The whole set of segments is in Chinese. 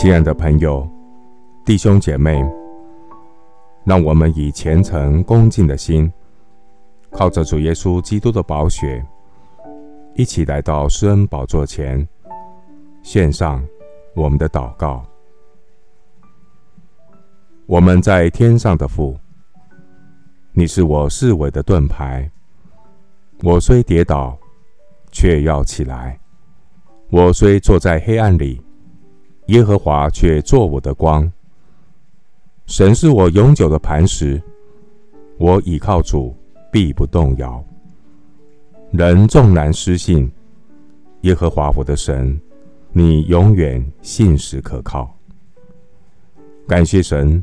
亲爱的朋友、弟兄姐妹，让我们以虔诚恭敬的心，靠着主耶稣基督的宝血，一起来到施恩宝座前，献上我们的祷告。我们在天上的父，你是我四围的盾牌，我虽跌倒，却要起来；我虽坐在黑暗里，耶和华却作我的光，神是我永久的磐石，我倚靠主，必不动摇。人纵然失信，耶和华我的神，你永远信实可靠。感谢神，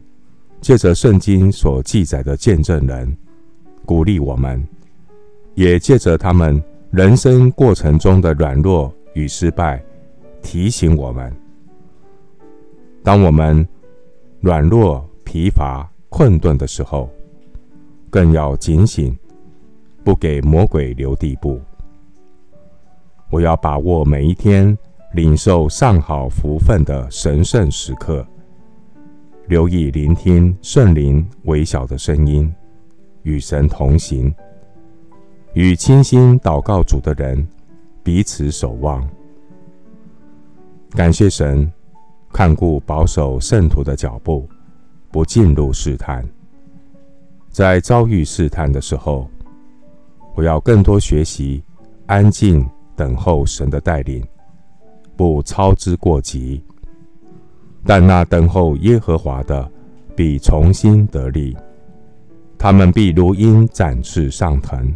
借着圣经所记载的见证人，鼓励我们，也借着他们人生过程中的软弱与失败，提醒我们。当我们软弱、疲乏、困顿的时候，更要警醒，不给魔鬼留地步。我要把握每一天领受上好福分的神圣时刻，留意聆听圣灵微小的声音，与神同行，与倾心祷告主的人彼此守望。感谢神。看顾保守圣徒的脚步，不进入试探。在遭遇试探的时候，我要更多学习安静等候神的带领，不操之过急。但那等候耶和华的，必重新得力。他们必如鹰展翅上腾，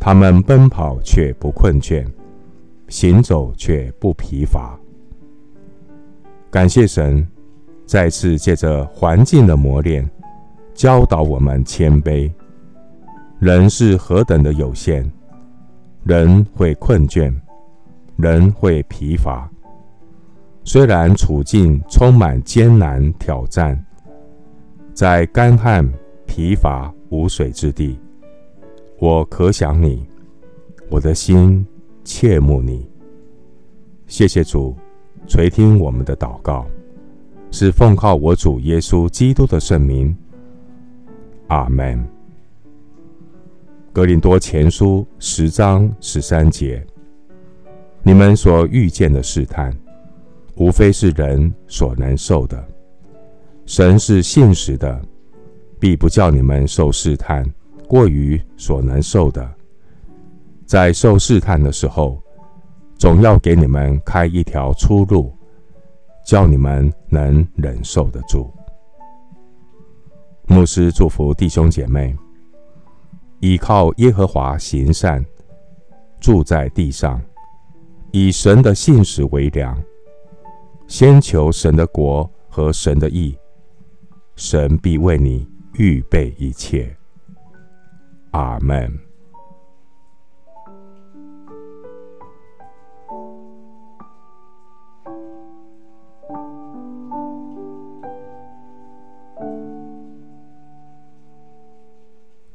他们奔跑却不困倦，行走却不疲乏。感谢神，再次借着环境的磨练，教导我们谦卑。人是何等的有限，人会困倦，人会疲乏。虽然处境充满艰难挑战，在干旱、疲乏、无水之地，我可想你，我的心切慕你。谢谢主。垂听我们的祷告，是奉靠我主耶稣基督的圣名。阿门。格林多前书十章十三节：你们所遇见的试探，无非是人所能受的。神是信实的，必不叫你们受试探过于所能受的。在受试探的时候，总要给你们开一条出路，叫你们能忍受得住。牧师祝福弟兄姐妹，依靠耶和华行善，住在地上，以神的信实为粮，先求神的国和神的义，神必为你预备一切。阿门。